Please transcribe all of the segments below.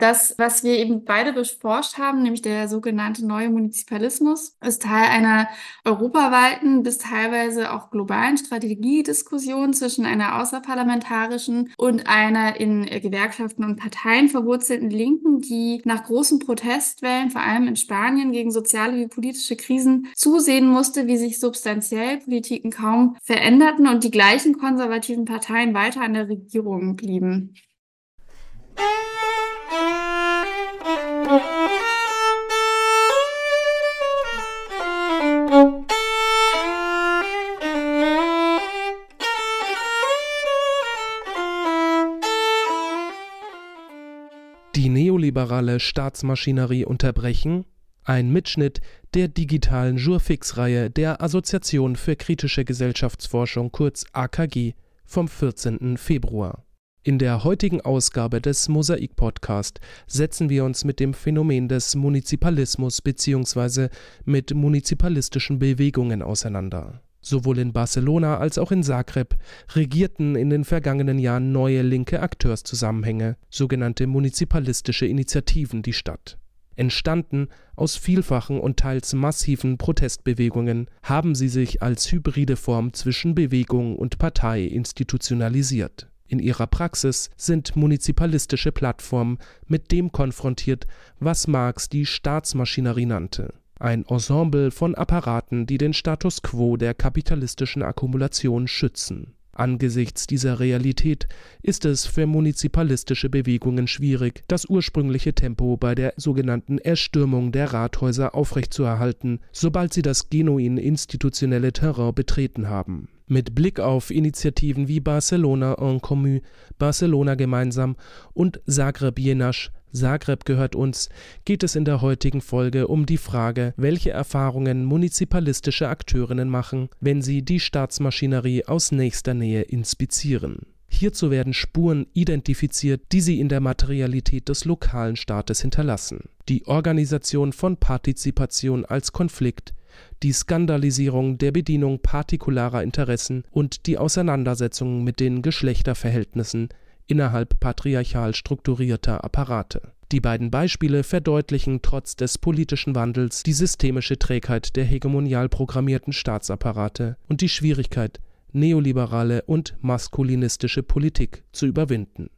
Das, was wir eben beide beforscht haben, nämlich der sogenannte neue Munizipalismus, ist Teil einer europaweiten bis teilweise auch globalen Strategiediskussion zwischen einer außerparlamentarischen und einer in Gewerkschaften und Parteien verwurzelten Linken, die nach großen Protestwellen, vor allem in Spanien, gegen soziale wie politische Krisen zusehen musste, wie sich substanziell Politiken kaum veränderten und die gleichen konservativen Parteien weiter an der Regierung blieben. Neoliberale Staatsmaschinerie unterbrechen? Ein Mitschnitt der digitalen Jurfix-Reihe der Assoziation für kritische Gesellschaftsforschung kurz AKG vom 14. Februar. In der heutigen Ausgabe des Mosaik Podcast setzen wir uns mit dem Phänomen des Munizipalismus bzw. mit munizipalistischen Bewegungen auseinander. Sowohl in Barcelona als auch in Zagreb regierten in den vergangenen Jahren neue linke Akteurszusammenhänge, sogenannte munizipalistische Initiativen, die Stadt. Entstanden aus vielfachen und teils massiven Protestbewegungen, haben sie sich als hybride Form zwischen Bewegung und Partei institutionalisiert. In ihrer Praxis sind munizipalistische Plattformen mit dem konfrontiert, was Marx die Staatsmaschinerie nannte ein Ensemble von Apparaten, die den Status quo der kapitalistischen Akkumulation schützen. Angesichts dieser Realität ist es für munizipalistische Bewegungen schwierig, das ursprüngliche Tempo bei der sogenannten Erstürmung der Rathäuser aufrechtzuerhalten, sobald sie das genuin institutionelle Terrain betreten haben mit Blick auf Initiativen wie Barcelona en Commun, Barcelona gemeinsam und Zagreb Jenasch, Zagreb gehört uns, geht es in der heutigen Folge um die Frage, welche Erfahrungen munizipalistische Akteurinnen machen, wenn sie die Staatsmaschinerie aus nächster Nähe inspizieren. Hierzu werden Spuren identifiziert, die sie in der Materialität des lokalen Staates hinterlassen. Die Organisation von Partizipation als Konflikt, die Skandalisierung der Bedienung partikularer Interessen und die Auseinandersetzung mit den Geschlechterverhältnissen innerhalb patriarchal strukturierter Apparate. Die beiden Beispiele verdeutlichen trotz des politischen Wandels die systemische Trägheit der hegemonial programmierten Staatsapparate und die Schwierigkeit, neoliberale und maskulinistische Politik zu überwinden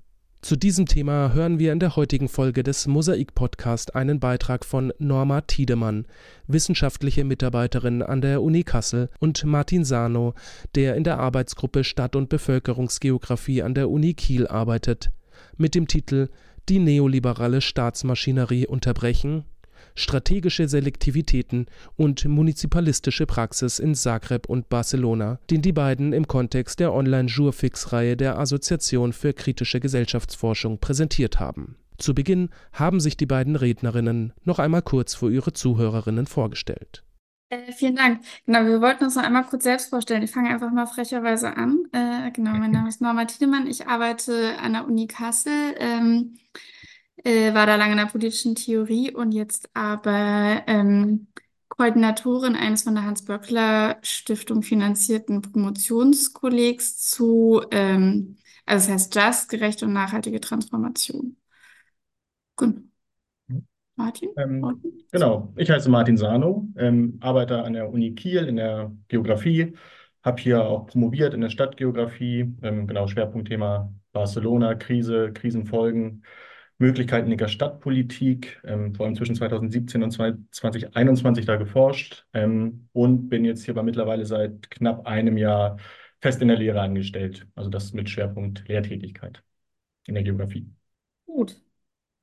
zu diesem Thema hören wir in der heutigen Folge des Mosaik-Podcast einen Beitrag von Norma Tiedemann, wissenschaftliche Mitarbeiterin an der Uni Kassel, und Martin Sano, der in der Arbeitsgruppe Stadt- und Bevölkerungsgeographie an der Uni Kiel arbeitet, mit dem Titel Die neoliberale Staatsmaschinerie unterbrechen strategische Selektivitäten und munizipalistische Praxis in Zagreb und Barcelona, den die beiden im Kontext der Online-Jurfix-Reihe der Assoziation für kritische Gesellschaftsforschung präsentiert haben. Zu Beginn haben sich die beiden Rednerinnen noch einmal kurz vor ihre Zuhörerinnen vorgestellt. Äh, vielen Dank. Genau, wir wollten uns noch einmal kurz selbst vorstellen. Ich fange einfach mal frecherweise an. Äh, genau, mein Name ist Norma Tiedemann. Ich arbeite an der Uni Kassel. Ähm, äh, war da lange in der politischen Theorie und jetzt aber ähm, Koordinatorin eines von der Hans-Böckler-Stiftung finanzierten Promotionskollegs zu, ähm, also es heißt Just, gerechte und nachhaltige Transformation. Genau. Martin? Ähm, genau, ich heiße Martin Sano, ähm, arbeite an der Uni Kiel in der Geografie, habe hier auch promoviert in der Stadtgeografie, ähm, genau Schwerpunktthema Barcelona, Krise, Krisenfolgen. Möglichkeiten der Stadtpolitik, ähm, vor allem zwischen 2017 und 2021 da geforscht ähm, und bin jetzt hier aber mittlerweile seit knapp einem Jahr fest in der Lehre angestellt. Also das mit Schwerpunkt Lehrtätigkeit in der Geografie. Gut.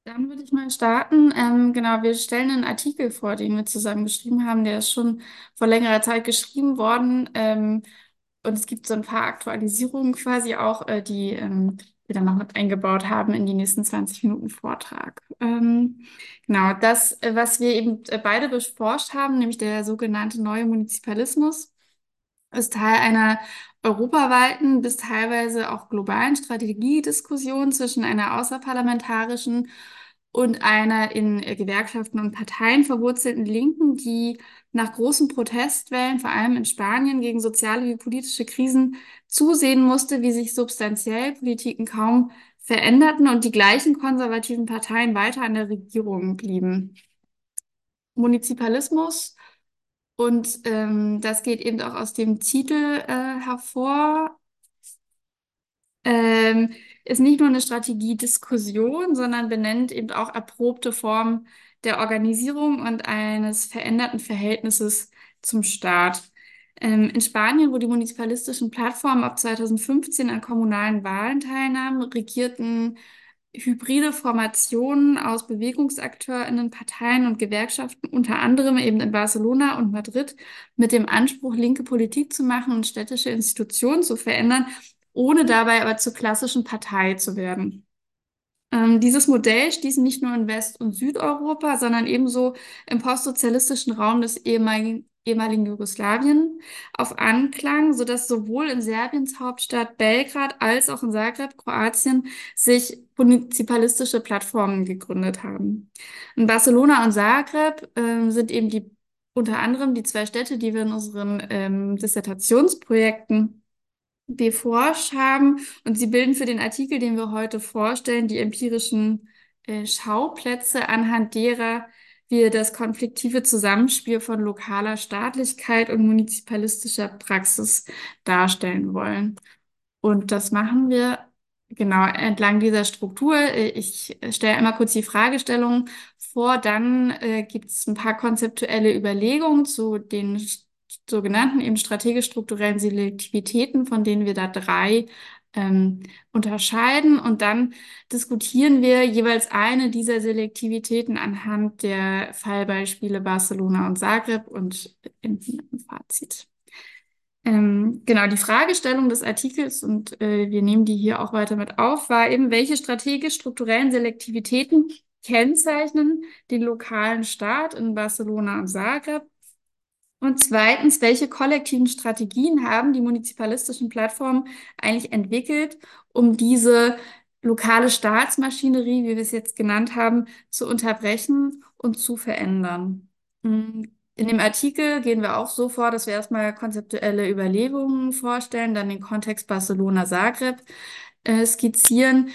Dann würde ich mal starten. Ähm, genau, wir stellen einen Artikel vor, den wir zusammen geschrieben haben. Der ist schon vor längerer Zeit geschrieben worden. Ähm, und es gibt so ein paar Aktualisierungen quasi auch, äh, die ähm, wir dann noch mit eingebaut haben in die nächsten 20 Minuten Vortrag. Ähm, genau, das, äh, was wir eben äh, beide beforscht haben, nämlich der sogenannte neue Munizipalismus, ist Teil einer europaweiten bis teilweise auch globalen Strategiediskussion zwischen einer außerparlamentarischen und einer in Gewerkschaften und Parteien verwurzelten Linken, die nach großen Protestwellen, vor allem in Spanien, gegen soziale wie politische Krisen zusehen musste, wie sich substanziell Politiken kaum veränderten und die gleichen konservativen Parteien weiter an der Regierung blieben. Munizipalismus und ähm, das geht eben auch aus dem Titel äh, hervor. Ähm, ist nicht nur eine Strategiediskussion, sondern benennt eben auch erprobte Formen der Organisierung und eines veränderten Verhältnisses zum Staat. Ähm, in Spanien, wo die munizipalistischen Plattformen ab 2015 an kommunalen Wahlen teilnahmen, regierten hybride Formationen aus BewegungsakteurInnen, Parteien und Gewerkschaften, unter anderem eben in Barcelona und Madrid, mit dem Anspruch, linke Politik zu machen und städtische Institutionen zu verändern, ohne dabei aber zur klassischen Partei zu werden. Ähm, dieses Modell stieß nicht nur in West- und Südeuropa, sondern ebenso im postsozialistischen Raum des ehemaligen, ehemaligen Jugoslawien auf Anklang, sodass sowohl in Serbiens Hauptstadt Belgrad als auch in Zagreb, Kroatien, sich munizipalistische Plattformen gegründet haben. In Barcelona und Zagreb äh, sind eben die unter anderem die zwei Städte, die wir in unseren ähm, Dissertationsprojekten beforscht haben. Und sie bilden für den Artikel, den wir heute vorstellen, die empirischen äh, Schauplätze, anhand derer wir das konfliktive Zusammenspiel von lokaler Staatlichkeit und munizipalistischer Praxis darstellen wollen. Und das machen wir genau entlang dieser Struktur. Ich stelle einmal kurz die Fragestellung vor, dann äh, gibt es ein paar konzeptuelle Überlegungen zu den sogenannten eben strategisch-strukturellen Selektivitäten, von denen wir da drei ähm, unterscheiden. Und dann diskutieren wir jeweils eine dieser Selektivitäten anhand der Fallbeispiele Barcelona und Zagreb und im Fazit. Ähm, genau, die Fragestellung des Artikels, und äh, wir nehmen die hier auch weiter mit auf, war eben, welche strategisch-strukturellen Selektivitäten kennzeichnen den lokalen Staat in Barcelona und Zagreb und zweitens, welche kollektiven Strategien haben die munizipalistischen Plattformen eigentlich entwickelt, um diese lokale Staatsmaschinerie, wie wir es jetzt genannt haben, zu unterbrechen und zu verändern? In dem Artikel gehen wir auch so vor, dass wir erstmal konzeptuelle Überlegungen vorstellen, dann den Kontext Barcelona-Zagreb äh, skizzieren,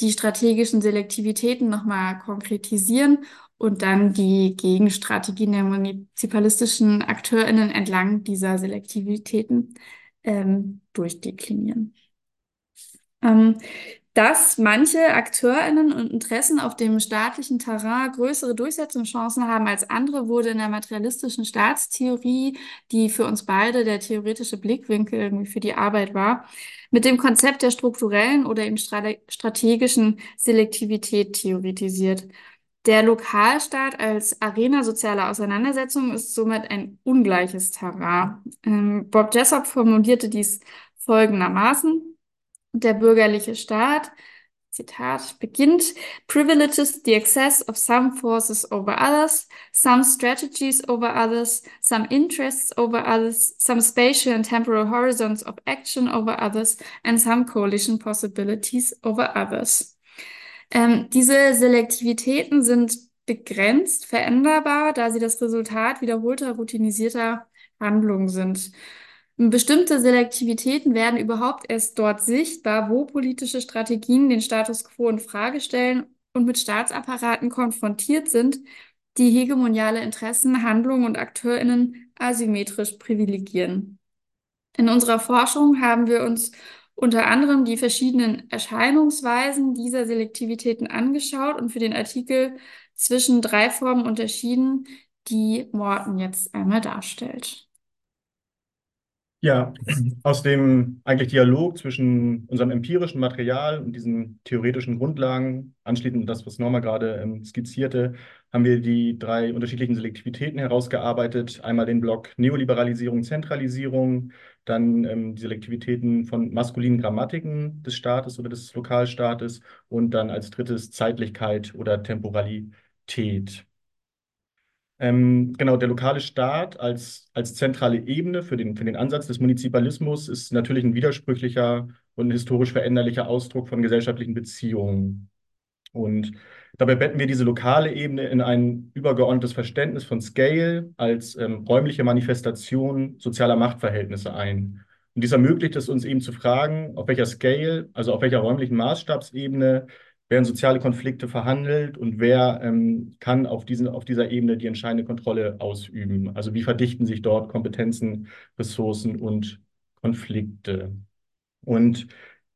die strategischen Selektivitäten nochmal konkretisieren und dann die Gegenstrategien der munizipalistischen AkteurInnen entlang dieser Selektivitäten ähm, durchdeklinieren. Ähm, dass manche AkteurInnen und Interessen auf dem staatlichen Terrain größere Durchsetzungschancen haben als andere, wurde in der materialistischen Staatstheorie, die für uns beide der theoretische Blickwinkel irgendwie für die Arbeit war, mit dem Konzept der strukturellen oder eben strategischen Selektivität theoretisiert. Der Lokalstaat als Arena sozialer Auseinandersetzungen ist somit ein ungleiches Terrain. Ähm, Bob Jessop formulierte dies folgendermaßen. Der bürgerliche Staat, Zitat, beginnt, privileges the access of some forces over others, some strategies over others, some interests over others, some spatial and temporal horizons of action over others, and some coalition possibilities over others. Ähm, diese Selektivitäten sind begrenzt veränderbar, da sie das Resultat wiederholter, routinisierter Handlungen sind. Bestimmte Selektivitäten werden überhaupt erst dort sichtbar, wo politische Strategien den Status quo in Frage stellen und mit Staatsapparaten konfrontiert sind, die hegemoniale Interessen, Handlungen und AkteurInnen asymmetrisch privilegieren. In unserer Forschung haben wir uns unter anderem die verschiedenen Erscheinungsweisen dieser Selektivitäten angeschaut und für den Artikel zwischen drei Formen unterschieden, die Morten jetzt einmal darstellt. Ja, aus dem eigentlich Dialog zwischen unserem empirischen Material und diesen theoretischen Grundlagen, anschließend das, was Norma gerade ähm, skizzierte, haben wir die drei unterschiedlichen Selektivitäten herausgearbeitet. Einmal den Block Neoliberalisierung, Zentralisierung, dann ähm, die Selektivitäten von maskulinen Grammatiken des Staates oder des Lokalstaates und dann als drittes Zeitlichkeit oder Temporalität. Ähm, genau, der lokale Staat als, als zentrale Ebene für den, für den Ansatz des Munizipalismus ist natürlich ein widersprüchlicher und historisch veränderlicher Ausdruck von gesellschaftlichen Beziehungen. Und dabei betten wir diese lokale Ebene in ein übergeordnetes Verständnis von Scale als ähm, räumliche Manifestation sozialer Machtverhältnisse ein. Und dies ermöglicht es uns eben zu fragen, auf welcher Scale, also auf welcher räumlichen Maßstabsebene werden soziale Konflikte verhandelt und wer ähm, kann auf, diesen, auf dieser Ebene die entscheidende Kontrolle ausüben? Also wie verdichten sich dort Kompetenzen, Ressourcen und Konflikte? Und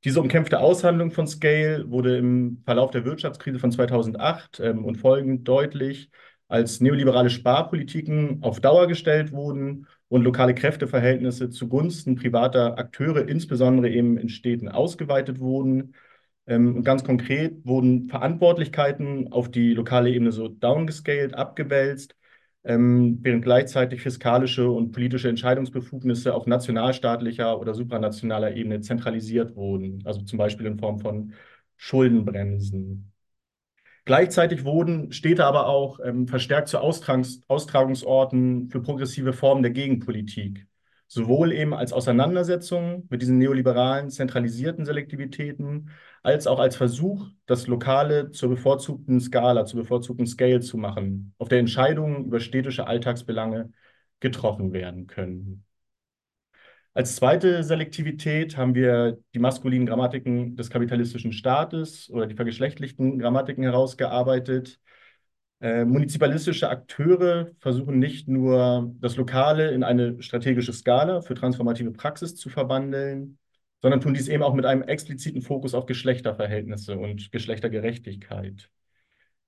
diese umkämpfte Aushandlung von Scale wurde im Verlauf der Wirtschaftskrise von 2008 ähm, und folgend deutlich, als neoliberale Sparpolitiken auf Dauer gestellt wurden und lokale Kräfteverhältnisse zugunsten privater Akteure, insbesondere eben in Städten, ausgeweitet wurden. Ähm, und ganz konkret wurden Verantwortlichkeiten auf die lokale Ebene so downgescaled, abgewälzt, ähm, während gleichzeitig fiskalische und politische Entscheidungsbefugnisse auf nationalstaatlicher oder supranationaler Ebene zentralisiert wurden, also zum Beispiel in Form von Schuldenbremsen. Gleichzeitig wurden Städte aber auch ähm, verstärkt zu Austragungs Austragungsorten für progressive Formen der Gegenpolitik sowohl eben als Auseinandersetzung mit diesen neoliberalen, zentralisierten Selektivitäten, als auch als Versuch, das Lokale zur bevorzugten Skala, zur bevorzugten Scale zu machen, auf der Entscheidungen über städtische Alltagsbelange getroffen werden können. Als zweite Selektivität haben wir die maskulinen Grammatiken des kapitalistischen Staates oder die vergeschlechtlichten Grammatiken herausgearbeitet, äh, munizipalistische Akteure versuchen nicht nur das Lokale in eine strategische Skala für transformative Praxis zu verwandeln, sondern tun dies eben auch mit einem expliziten Fokus auf Geschlechterverhältnisse und Geschlechtergerechtigkeit.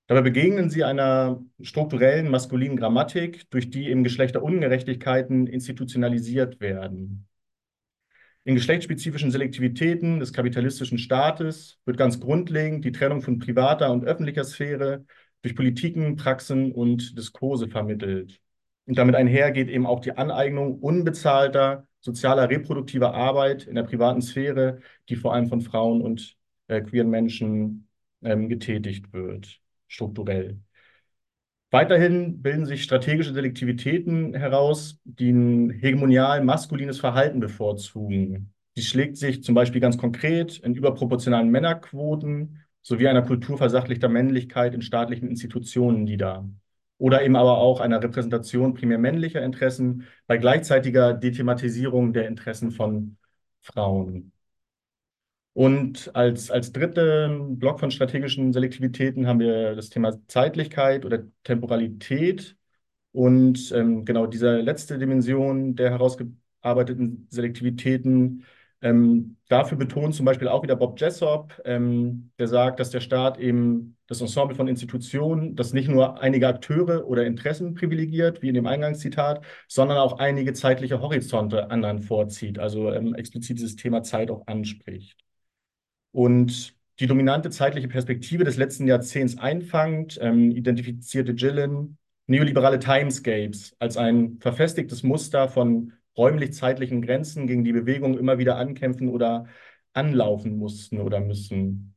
Dabei begegnen sie einer strukturellen maskulinen Grammatik, durch die eben Geschlechterungerechtigkeiten institutionalisiert werden. In geschlechtsspezifischen Selektivitäten des kapitalistischen Staates wird ganz grundlegend die Trennung von privater und öffentlicher Sphäre durch Politiken, Praxen und Diskurse vermittelt. Und damit einher geht eben auch die Aneignung unbezahlter sozialer reproduktiver Arbeit in der privaten Sphäre, die vor allem von Frauen und äh, queeren Menschen ähm, getätigt wird, strukturell. Weiterhin bilden sich strategische Selektivitäten heraus, die ein hegemonial maskulines Verhalten bevorzugen. Dies schlägt sich zum Beispiel ganz konkret in überproportionalen Männerquoten sowie einer Kultur versachlichter Männlichkeit in staatlichen Institutionen nieder. Oder eben aber auch einer Repräsentation primär männlicher Interessen bei gleichzeitiger Dethematisierung der Interessen von Frauen. Und als, als dritten Block von strategischen Selektivitäten haben wir das Thema Zeitlichkeit oder Temporalität. Und ähm, genau diese letzte Dimension der herausgearbeiteten Selektivitäten ähm, dafür betont zum Beispiel auch wieder Bob Jessop, ähm, der sagt, dass der Staat eben das Ensemble von Institutionen, das nicht nur einige Akteure oder Interessen privilegiert, wie in dem Eingangszitat, sondern auch einige zeitliche Horizonte anderen vorzieht, also ähm, explizit dieses Thema Zeit auch anspricht. Und die dominante zeitliche Perspektive des letzten Jahrzehnts einfangt, ähm, identifizierte Gillen neoliberale Timescapes als ein verfestigtes Muster von räumlich-zeitlichen Grenzen, gegen die Bewegungen immer wieder ankämpfen oder anlaufen mussten oder müssen.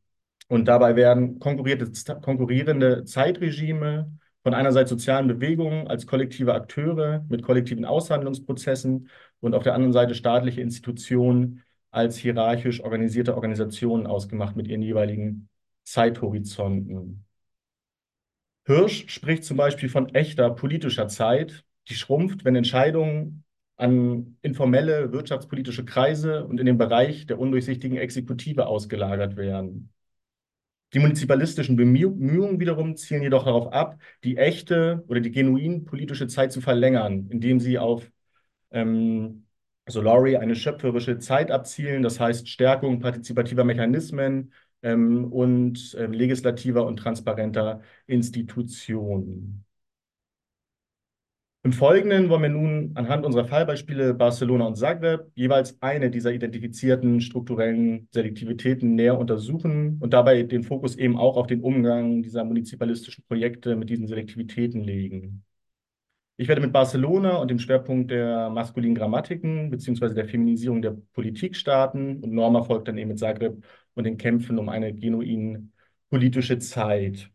Und dabei werden konkurrierende Zeitregime von einerseits sozialen Bewegungen als kollektive Akteure mit kollektiven Aushandlungsprozessen und auf der anderen Seite staatliche Institutionen als hierarchisch organisierte Organisationen ausgemacht mit ihren jeweiligen Zeithorizonten. Hirsch spricht zum Beispiel von echter politischer Zeit, die schrumpft, wenn Entscheidungen an informelle wirtschaftspolitische Kreise und in den Bereich der undurchsichtigen Exekutive ausgelagert werden. Die munizipalistischen Bemühungen wiederum zielen jedoch darauf ab, die echte oder die genuin politische Zeit zu verlängern, indem sie auf ähm, Solari eine schöpferische Zeit abzielen, das heißt Stärkung partizipativer Mechanismen ähm, und äh, legislativer und transparenter Institutionen. Im Folgenden wollen wir nun anhand unserer Fallbeispiele Barcelona und Zagreb jeweils eine dieser identifizierten strukturellen Selektivitäten näher untersuchen und dabei den Fokus eben auch auf den Umgang dieser munizipalistischen Projekte mit diesen Selektivitäten legen. Ich werde mit Barcelona und dem Schwerpunkt der maskulinen Grammatiken bzw. der Feminisierung der Politik starten und Norma folgt dann eben mit Zagreb und den Kämpfen um eine genuin politische Zeit.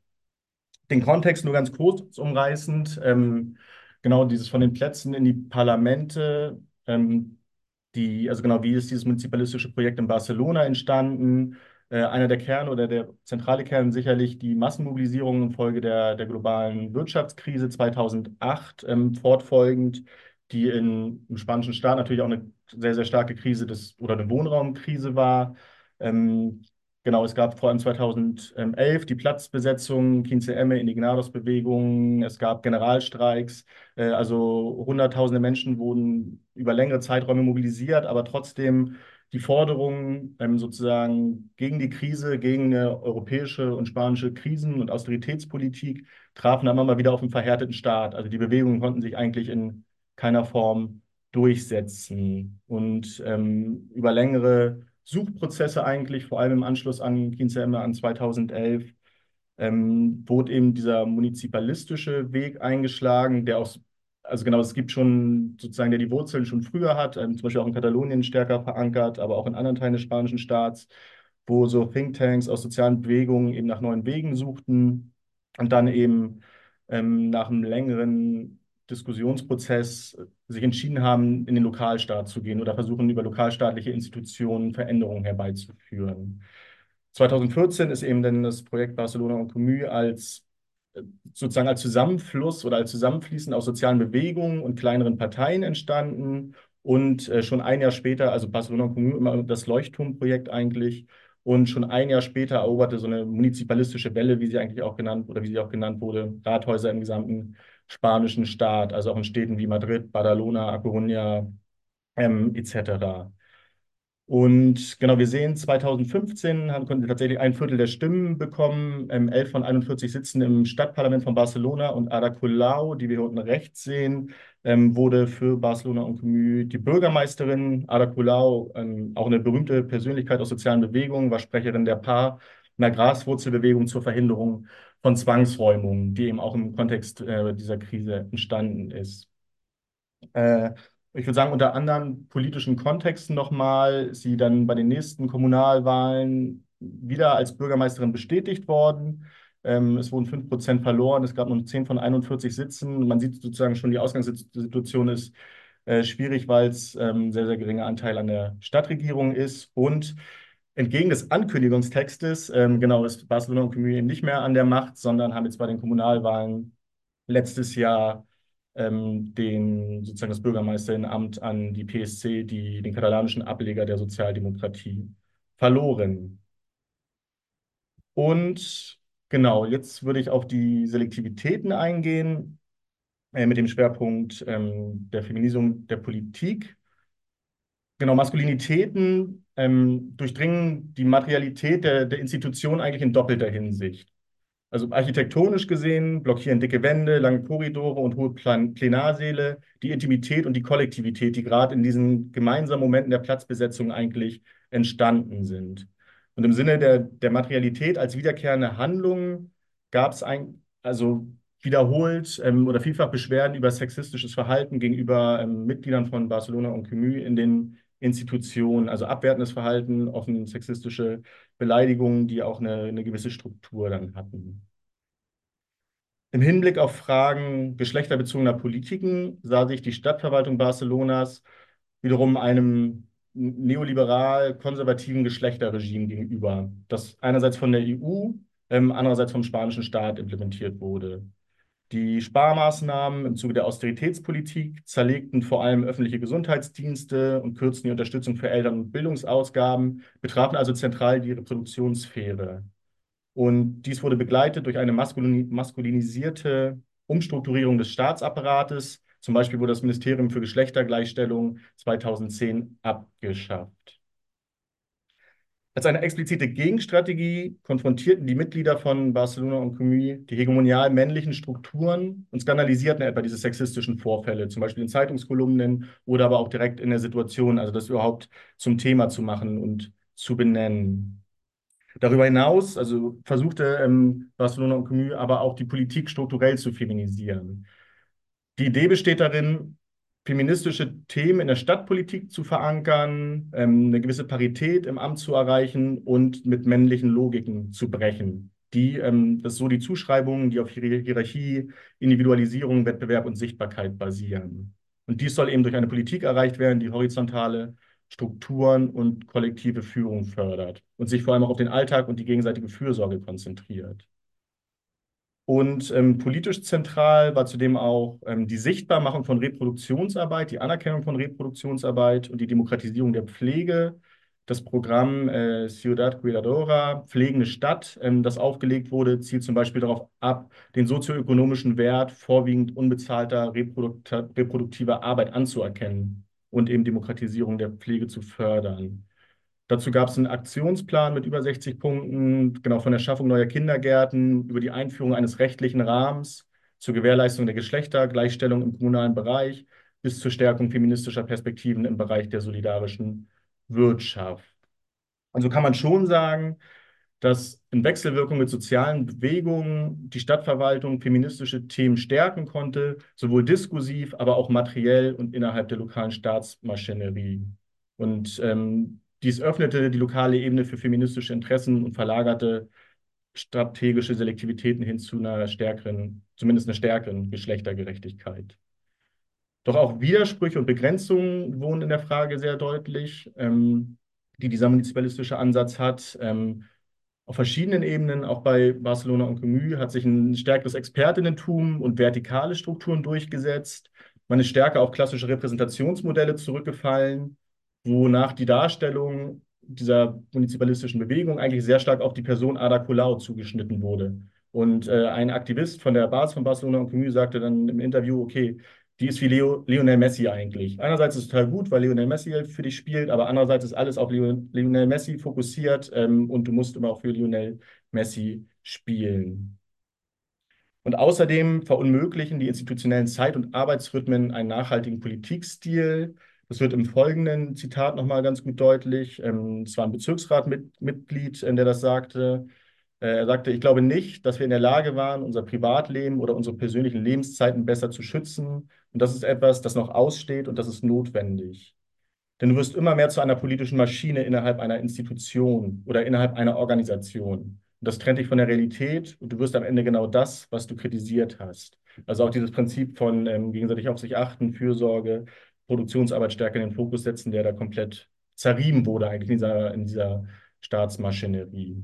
Den Kontext nur ganz kurz umreißend. Ähm, genau dieses von den Plätzen in die Parlamente, ähm, die, also genau, wie ist dieses munizipalistische Projekt in Barcelona entstanden? Äh, einer der Kerne oder der zentrale Kern sicherlich die Massenmobilisierung infolge der, der globalen Wirtschaftskrise 2008 ähm, fortfolgend, die in, im spanischen Staat natürlich auch eine sehr, sehr starke Krise des, oder eine Wohnraumkrise war. Ähm, genau, es gab vor allem 2011 die Platzbesetzung, 15M, Indignados-Bewegung, es gab Generalstreiks, äh, also Hunderttausende Menschen wurden über längere Zeiträume mobilisiert, aber trotzdem die Forderungen ähm, sozusagen gegen die Krise, gegen eine europäische und spanische Krisen- und Austeritätspolitik trafen dann immer wieder auf einen verhärteten Staat. Also die Bewegungen konnten sich eigentlich in keiner Form durchsetzen. Und ähm, über längere Suchprozesse eigentlich, vor allem im Anschluss an Kinzerme an 2011, ähm, wurde eben dieser munizipalistische Weg eingeschlagen, der aus also genau, es gibt schon sozusagen, der die Wurzeln schon früher hat, ähm, zum Beispiel auch in Katalonien stärker verankert, aber auch in anderen Teilen des spanischen Staats, wo so Thinktanks aus sozialen Bewegungen eben nach neuen Wegen suchten und dann eben ähm, nach einem längeren Diskussionsprozess sich entschieden haben, in den Lokalstaat zu gehen oder versuchen, über lokalstaatliche Institutionen Veränderungen herbeizuführen. 2014 ist eben dann das Projekt Barcelona und Comue als sozusagen als Zusammenfluss oder als Zusammenfließen aus sozialen Bewegungen und kleineren Parteien entstanden. Und äh, schon ein Jahr später, also Barcelona Común, immer das Leuchtturmprojekt eigentlich. Und schon ein Jahr später eroberte so eine munizipalistische Welle, wie sie eigentlich auch genannt oder wie sie auch genannt wurde, Rathäuser im gesamten spanischen Staat, also auch in Städten wie Madrid, Badalona, A Coruña ähm, etc. Und genau, wir sehen, 2015 haben, konnten wir tatsächlich ein Viertel der Stimmen bekommen, ähm, 11 von 41 sitzen im Stadtparlament von Barcelona und Ada Colau, die wir hier unten rechts sehen, ähm, wurde für Barcelona und Comü die Bürgermeisterin. Ada Colau, ähm, auch eine berühmte Persönlichkeit aus sozialen Bewegungen, war Sprecherin der PAR, einer Graswurzelbewegung zur Verhinderung von Zwangsräumungen, die eben auch im Kontext äh, dieser Krise entstanden ist. Äh, ich würde sagen, unter anderen politischen Kontexten nochmal, sie dann bei den nächsten Kommunalwahlen wieder als Bürgermeisterin bestätigt worden. Ähm, es wurden 5% verloren, es gab nur 10 von 41 Sitzen. Man sieht sozusagen schon, die Ausgangssituation ist äh, schwierig, weil es ähm, sehr, sehr geringer Anteil an der Stadtregierung ist. Und entgegen des Ankündigungstextes, ähm, genau, ist Barcelona und Community nicht mehr an der Macht, sondern haben jetzt bei den Kommunalwahlen letztes Jahr ähm, den, sozusagen das Bürgermeisterinnenamt an die PSC, die, den katalanischen Ableger der Sozialdemokratie, verloren. Und genau, jetzt würde ich auf die Selektivitäten eingehen, äh, mit dem Schwerpunkt ähm, der Feminisierung der Politik. Genau, Maskulinitäten ähm, durchdringen die Materialität der, der Institution eigentlich in doppelter Hinsicht. Also architektonisch gesehen blockieren dicke Wände, lange Korridore und hohe Plan Plenarsäle die Intimität und die Kollektivität, die gerade in diesen gemeinsamen Momenten der Platzbesetzung eigentlich entstanden sind. Und im Sinne der, der Materialität als wiederkehrende Handlung gab es also wiederholt ähm, oder vielfach Beschwerden über sexistisches Verhalten gegenüber ähm, Mitgliedern von Barcelona und Comü in den Institutionen, also abwertendes Verhalten, offen sexistische Beleidigungen, die auch eine, eine gewisse Struktur dann hatten. Im Hinblick auf Fragen geschlechterbezogener Politiken sah sich die Stadtverwaltung Barcelonas wiederum einem neoliberal-konservativen Geschlechterregime gegenüber, das einerseits von der EU, ähm, andererseits vom spanischen Staat implementiert wurde. Die Sparmaßnahmen im Zuge der Austeritätspolitik zerlegten vor allem öffentliche Gesundheitsdienste und kürzten die Unterstützung für Eltern- und Bildungsausgaben, betrafen also zentral die Reproduktionssphäre. Und dies wurde begleitet durch eine maskulinisierte Umstrukturierung des Staatsapparates. Zum Beispiel wurde das Ministerium für Geschlechtergleichstellung 2010 abgeschafft. Als eine explizite Gegenstrategie konfrontierten die Mitglieder von Barcelona und Comú die hegemonial männlichen Strukturen und skandalisierten etwa diese sexistischen Vorfälle, zum Beispiel in Zeitungskolumnen oder aber auch direkt in der Situation, also das überhaupt zum Thema zu machen und zu benennen. Darüber hinaus also versuchte ähm, Barcelona und Comú aber auch die Politik strukturell zu feminisieren. Die Idee besteht darin, feministische Themen in der Stadtpolitik zu verankern, ähm, eine gewisse Parität im Amt zu erreichen und mit männlichen Logiken zu brechen. Die, ähm, das so die Zuschreibungen, die auf Hierarchie, Individualisierung, Wettbewerb und Sichtbarkeit basieren. Und dies soll eben durch eine Politik erreicht werden, die horizontale Strukturen und kollektive Führung fördert und sich vor allem auch auf den Alltag und die gegenseitige Fürsorge konzentriert. Und ähm, politisch zentral war zudem auch ähm, die Sichtbarmachung von Reproduktionsarbeit, die Anerkennung von Reproduktionsarbeit und die Demokratisierung der Pflege. Das Programm äh, Ciudad Cuidadora, Pflegende Stadt, ähm, das aufgelegt wurde, zielt zum Beispiel darauf ab, den sozioökonomischen Wert vorwiegend unbezahlter reproduktiver Arbeit anzuerkennen und eben Demokratisierung der Pflege zu fördern. Dazu gab es einen Aktionsplan mit über 60 Punkten, genau von der Schaffung neuer Kindergärten über die Einführung eines rechtlichen Rahmens zur Gewährleistung der Geschlechtergleichstellung im kommunalen Bereich bis zur Stärkung feministischer Perspektiven im Bereich der solidarischen Wirtschaft. Also kann man schon sagen, dass in Wechselwirkung mit sozialen Bewegungen die Stadtverwaltung feministische Themen stärken konnte, sowohl diskursiv, aber auch materiell und innerhalb der lokalen Staatsmaschinerie. Und ähm, dies öffnete die lokale Ebene für feministische Interessen und verlagerte strategische Selektivitäten hin zu einer stärkeren, zumindest einer stärkeren Geschlechtergerechtigkeit. Doch auch Widersprüche und Begrenzungen wohnen in der Frage sehr deutlich, ähm, die dieser municipalistische Ansatz hat. Ähm, auf verschiedenen Ebenen, auch bei Barcelona und Gemü, hat sich ein stärkeres Expertinnentum und vertikale Strukturen durchgesetzt. Man ist stärker auf klassische Repräsentationsmodelle zurückgefallen wonach die Darstellung dieser municipalistischen Bewegung eigentlich sehr stark auf die Person Ada Colau zugeschnitten wurde. Und äh, ein Aktivist von der Basis von Barcelona und Comü sagte dann im Interview, okay, die ist wie Leo, Lionel Messi eigentlich. Einerseits ist es total gut, weil Lionel Messi für dich spielt, aber andererseits ist alles auf Lionel Messi fokussiert ähm, und du musst immer auch für Lionel Messi spielen. Und außerdem verunmöglichen die institutionellen Zeit- und Arbeitsrhythmen einen nachhaltigen Politikstil, das wird im folgenden Zitat nochmal ganz gut deutlich. Ähm, es war ein Bezirksratmitglied, äh, der das sagte. Äh, er sagte, ich glaube nicht, dass wir in der Lage waren, unser Privatleben oder unsere persönlichen Lebenszeiten besser zu schützen. Und das ist etwas, das noch aussteht und das ist notwendig. Denn du wirst immer mehr zu einer politischen Maschine innerhalb einer Institution oder innerhalb einer Organisation. Und das trennt dich von der Realität und du wirst am Ende genau das, was du kritisiert hast. Also auch dieses Prinzip von ähm, gegenseitig auf sich achten, Fürsorge, Produktionsarbeit stärker in den Fokus setzen, der da komplett zerrieben wurde eigentlich in dieser, in dieser Staatsmaschinerie.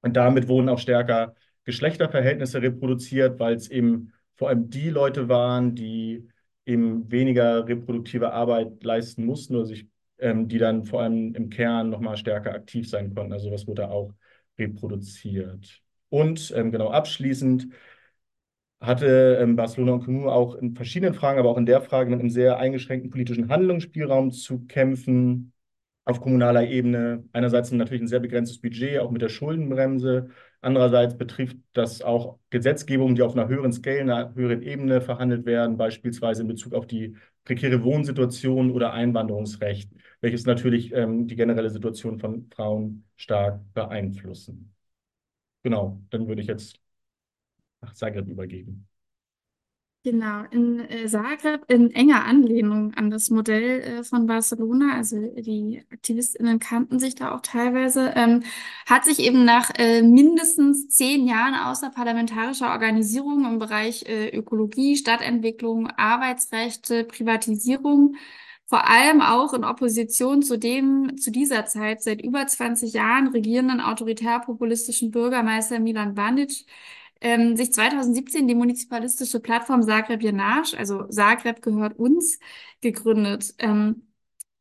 Und damit wurden auch stärker Geschlechterverhältnisse reproduziert, weil es eben vor allem die Leute waren, die eben weniger reproduktive Arbeit leisten mussten oder sich, ähm, die dann vor allem im Kern nochmal stärker aktiv sein konnten. Also was wurde auch reproduziert. Und ähm, genau abschließend hatte ähm, Barcelona und Comú auch in verschiedenen Fragen, aber auch in der Frage mit einem sehr eingeschränkten politischen Handlungsspielraum zu kämpfen auf kommunaler Ebene. Einerseits natürlich ein sehr begrenztes Budget, auch mit der Schuldenbremse. Andererseits betrifft das auch Gesetzgebungen, die auf einer höheren Scale, einer höheren Ebene verhandelt werden, beispielsweise in Bezug auf die prekäre Wohnsituation oder Einwanderungsrecht, welches natürlich ähm, die generelle Situation von Frauen stark beeinflussen. Genau, dann würde ich jetzt nach Zagreb übergeben. Genau, in äh, Zagreb in enger Anlehnung an das Modell äh, von Barcelona, also die AktivistInnen kannten sich da auch teilweise, ähm, hat sich eben nach äh, mindestens zehn Jahren außerparlamentarischer Organisierung im Bereich äh, Ökologie, Stadtentwicklung, Arbeitsrechte, Privatisierung, vor allem auch in Opposition zu dem zu dieser Zeit seit über 20 Jahren regierenden autoritär-populistischen Bürgermeister Milan Bandic, ähm, sich 2017 die munizipalistische Plattform Zagreb Jenarsch, also Zagreb gehört uns, gegründet. Ähm,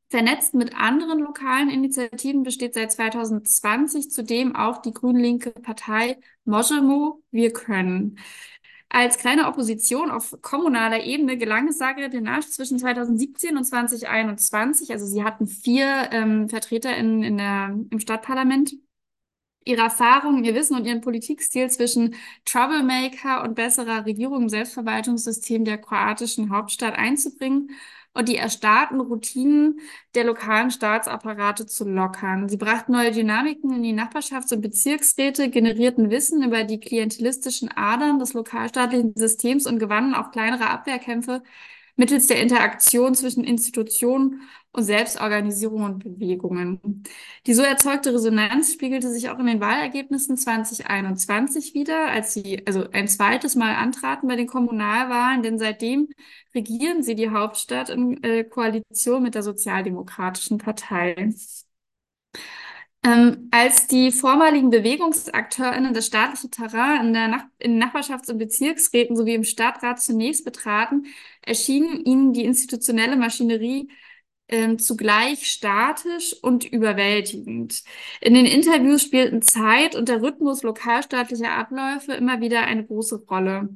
vernetzt mit anderen lokalen Initiativen besteht seit 2020 zudem auch die grün-linke Partei Možemo, wir können. Als kleine Opposition auf kommunaler Ebene gelang es Zagreb Jenarsch zwischen 2017 und 2021, also sie hatten vier ähm, Vertreter in, in der, im Stadtparlament, ihre Erfahrungen, ihr Wissen und ihren Politikstil zwischen Troublemaker und besserer Regierung im Selbstverwaltungssystem der kroatischen Hauptstadt einzubringen und die erstarrten Routinen der lokalen Staatsapparate zu lockern. Sie brachten neue Dynamiken in die Nachbarschafts- und Bezirksräte, generierten Wissen über die klientelistischen Adern des lokalstaatlichen Systems und gewannen auch kleinere Abwehrkämpfe mittels der Interaktion zwischen Institutionen und Selbstorganisierung und Bewegungen. Die so erzeugte Resonanz spiegelte sich auch in den Wahlergebnissen 2021 wieder, als sie also ein zweites Mal antraten bei den Kommunalwahlen, denn seitdem regieren sie die Hauptstadt in äh, Koalition mit der Sozialdemokratischen Partei. Ähm, als die vormaligen BewegungsakteurInnen das staatliche Terrain in, der Nach in Nachbarschafts- und Bezirksräten sowie im Stadtrat zunächst betraten, erschien ihnen die institutionelle Maschinerie ähm, zugleich statisch und überwältigend. In den Interviews spielten Zeit und der Rhythmus lokalstaatlicher Abläufe immer wieder eine große Rolle.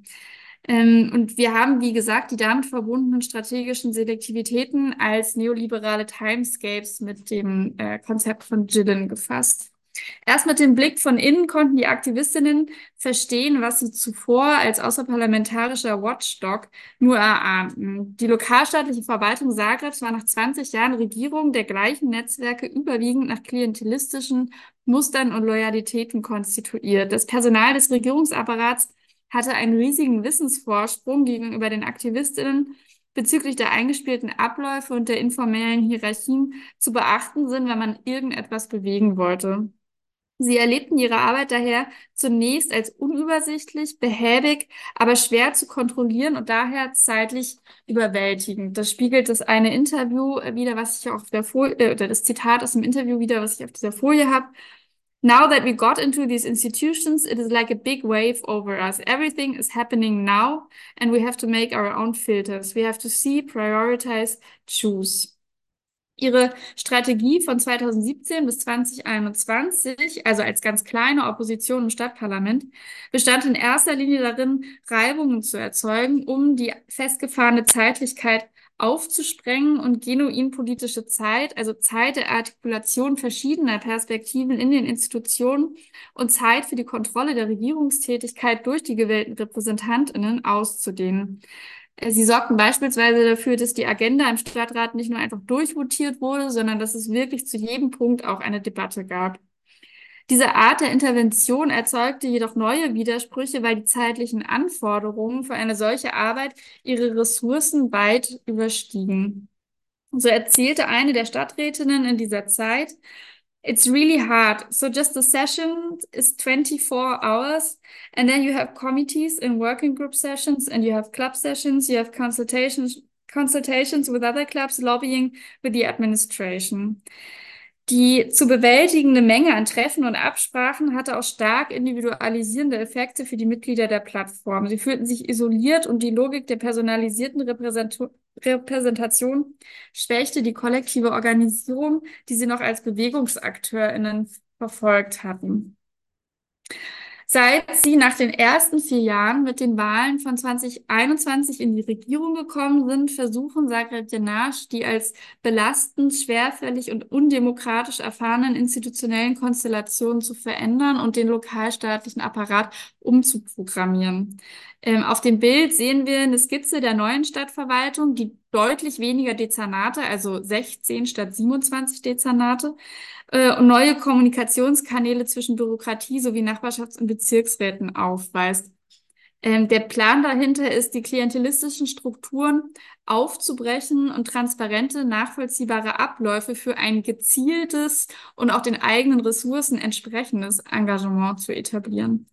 Ähm, und wir haben, wie gesagt, die damit verbundenen strategischen Selektivitäten als neoliberale Timescapes mit dem äh, Konzept von Gillen gefasst. Erst mit dem Blick von innen konnten die Aktivistinnen verstehen, was sie zuvor als außerparlamentarischer Watchdog nur erahnten. Die lokalstaatliche Verwaltung Zagrebs war nach 20 Jahren Regierung der gleichen Netzwerke überwiegend nach klientelistischen Mustern und Loyalitäten konstituiert. Das Personal des Regierungsapparats hatte einen riesigen Wissensvorsprung gegenüber den Aktivistinnen bezüglich der eingespielten Abläufe und der informellen Hierarchien zu beachten sind, wenn man irgendetwas bewegen wollte. Sie erlebten ihre Arbeit daher zunächst als unübersichtlich, behäbig, aber schwer zu kontrollieren und daher zeitlich überwältigend. Das spiegelt das eine Interview wieder, was ich auf der Folie, äh, oder das Zitat aus dem Interview wieder, was ich auf dieser Folie habe. Now that we got into these institutions, it is like a big wave over us. Everything is happening now, and we have to make our own filters. We have to see, prioritize, choose. Ihre Strategie von 2017 bis 2021, also als ganz kleine Opposition im Stadtparlament, bestand in erster Linie darin, Reibungen zu erzeugen, um die festgefahrene Zeitlichkeit aufzusprengen und genuin politische Zeit, also Zeit der Artikulation verschiedener Perspektiven in den Institutionen und Zeit für die Kontrolle der Regierungstätigkeit durch die gewählten Repräsentantinnen auszudehnen. Äh, sie sorgten beispielsweise dafür, dass die Agenda im Stadtrat nicht nur einfach durchvotiert wurde, sondern dass es wirklich zu jedem Punkt auch eine Debatte gab. Diese Art der Intervention erzeugte jedoch neue Widersprüche, weil die zeitlichen Anforderungen für eine solche Arbeit ihre Ressourcen weit überstiegen. So erzählte eine der Stadträtinnen in dieser Zeit, It's really hard. So just the session is 24 hours and then you have committees and working group sessions and you have club sessions, you have consultations consultations with other clubs, lobbying with the administration. Die zu bewältigende Menge an Treffen und Absprachen hatte auch stark individualisierende Effekte für die Mitglieder der Plattform. Sie fühlten sich isoliert und die Logik der personalisierten Repräsentation schwächte die kollektive Organisierung, die sie noch als BewegungsakteurInnen verfolgt hatten. Seit sie nach den ersten vier Jahren mit den Wahlen von 2021 in die Regierung gekommen sind, versuchen Zagreb Janasch die als belastend, schwerfällig und undemokratisch erfahrenen institutionellen Konstellationen zu verändern und den lokalstaatlichen Apparat umzuprogrammieren. Ähm, auf dem Bild sehen wir eine Skizze der neuen Stadtverwaltung, die deutlich weniger Dezernate, also 16 statt 27 Dezernate, äh, und neue Kommunikationskanäle zwischen Bürokratie sowie Nachbarschafts- und Bezirksräten aufweist. Ähm, der Plan dahinter ist, die klientelistischen Strukturen aufzubrechen und transparente, nachvollziehbare Abläufe für ein gezieltes und auch den eigenen Ressourcen entsprechendes Engagement zu etablieren.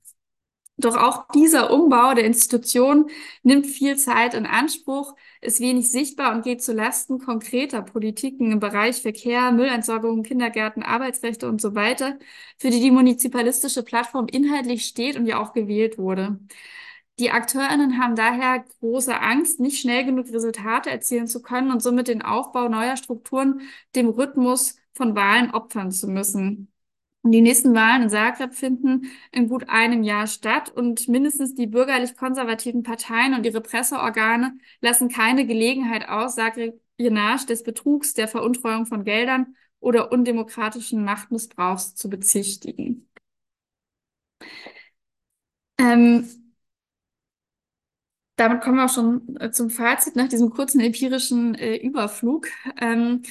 Doch auch dieser Umbau der Institution nimmt viel Zeit in Anspruch, ist wenig sichtbar und geht zu Lasten konkreter Politiken im Bereich Verkehr, Müllentsorgung, Kindergärten, Arbeitsrechte und so weiter, für die die munizipalistische Plattform inhaltlich steht und ja auch gewählt wurde. Die AkteurInnen haben daher große Angst, nicht schnell genug Resultate erzielen zu können und somit den Aufbau neuer Strukturen dem Rhythmus von Wahlen opfern zu müssen. Die nächsten Wahlen in Zagreb finden in gut einem Jahr statt und mindestens die bürgerlich-konservativen Parteien und ihre Presseorgane lassen keine Gelegenheit aus, Zagreb Jenarsch des Betrugs, der Veruntreuung von Geldern oder undemokratischen Machtmissbrauchs zu bezichtigen. Ähm, damit kommen wir auch schon äh, zum Fazit nach diesem kurzen empirischen äh, Überflug. Ähm,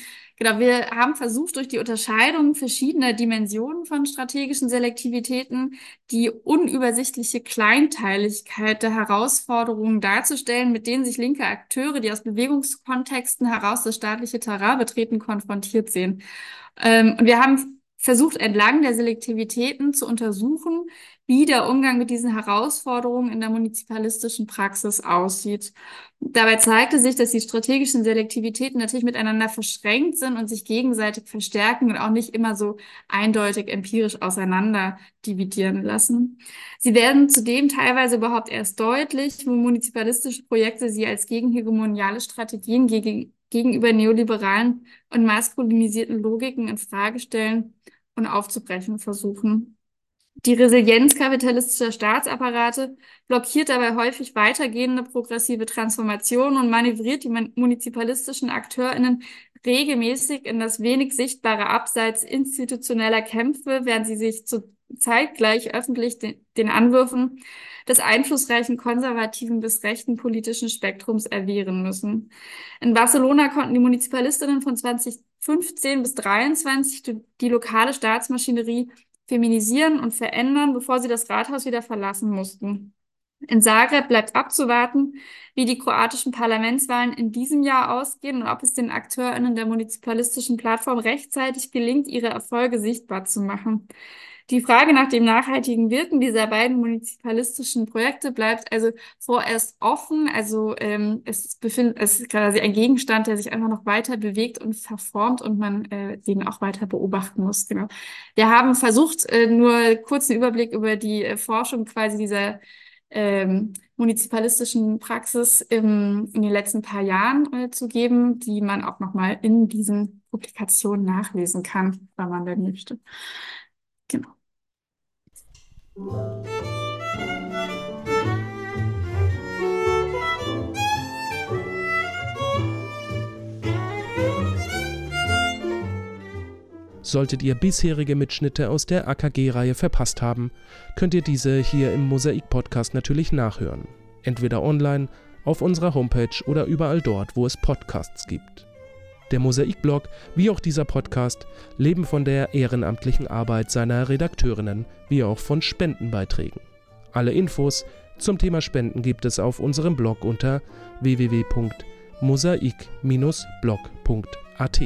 Genau, wir haben versucht, durch die Unterscheidung verschiedener Dimensionen von strategischen Selektivitäten die unübersichtliche Kleinteiligkeit der Herausforderungen darzustellen, mit denen sich linke Akteure, die aus Bewegungskontexten heraus das staatliche Terrain betreten, konfrontiert sehen. Ähm, und wir haben versucht, entlang der Selektivitäten zu untersuchen, wie der Umgang mit diesen Herausforderungen in der munizipalistischen Praxis aussieht. Dabei zeigte sich, dass die strategischen Selektivitäten natürlich miteinander verschränkt sind und sich gegenseitig verstärken und auch nicht immer so eindeutig empirisch auseinander dividieren lassen. Sie werden zudem teilweise überhaupt erst deutlich, wo munizipalistische Projekte sie als gegenhegemoniale Strategien gegen, gegenüber neoliberalen und maskulinisierten Logiken in Frage stellen und aufzubrechen versuchen. Die Resilienz kapitalistischer Staatsapparate blockiert dabei häufig weitergehende progressive Transformationen und manövriert die munizipalistischen AkteurInnen regelmäßig in das wenig sichtbare Abseits institutioneller Kämpfe, während sie sich zu zeitgleich öffentlich den, den Anwürfen des einflussreichen konservativen bis rechten politischen Spektrums erwehren müssen. In Barcelona konnten die Munizipalistinnen von 2015 bis 2023 die, die lokale Staatsmaschinerie feminisieren und verändern, bevor sie das Rathaus wieder verlassen mussten. In Zagreb bleibt abzuwarten, wie die kroatischen Parlamentswahlen in diesem Jahr ausgehen und ob es den AkteurInnen der munizipalistischen Plattform rechtzeitig gelingt, ihre Erfolge sichtbar zu machen. Die Frage nach dem nachhaltigen Wirken dieser beiden munizipalistischen Projekte bleibt also vorerst offen. Also ähm, es, befindet, es ist quasi ein Gegenstand, der sich einfach noch weiter bewegt und verformt und man äh, den auch weiter beobachten muss. Genau. Wir haben versucht, äh, nur kurzen Überblick über die äh, Forschung quasi dieser ähm, munizipalistischen Praxis im, in den letzten paar Jahren äh, zu geben, die man auch nochmal in diesen Publikationen nachlesen kann, wenn man denn möchte. Genau. Solltet ihr bisherige Mitschnitte aus der AKG-Reihe verpasst haben, könnt ihr diese hier im Mosaik-Podcast natürlich nachhören. Entweder online, auf unserer Homepage oder überall dort, wo es Podcasts gibt. Der Mosaikblog, wie auch dieser Podcast, leben von der ehrenamtlichen Arbeit seiner Redakteurinnen, wie auch von Spendenbeiträgen. Alle Infos zum Thema Spenden gibt es auf unserem Blog unter www.mosaik-blog.at.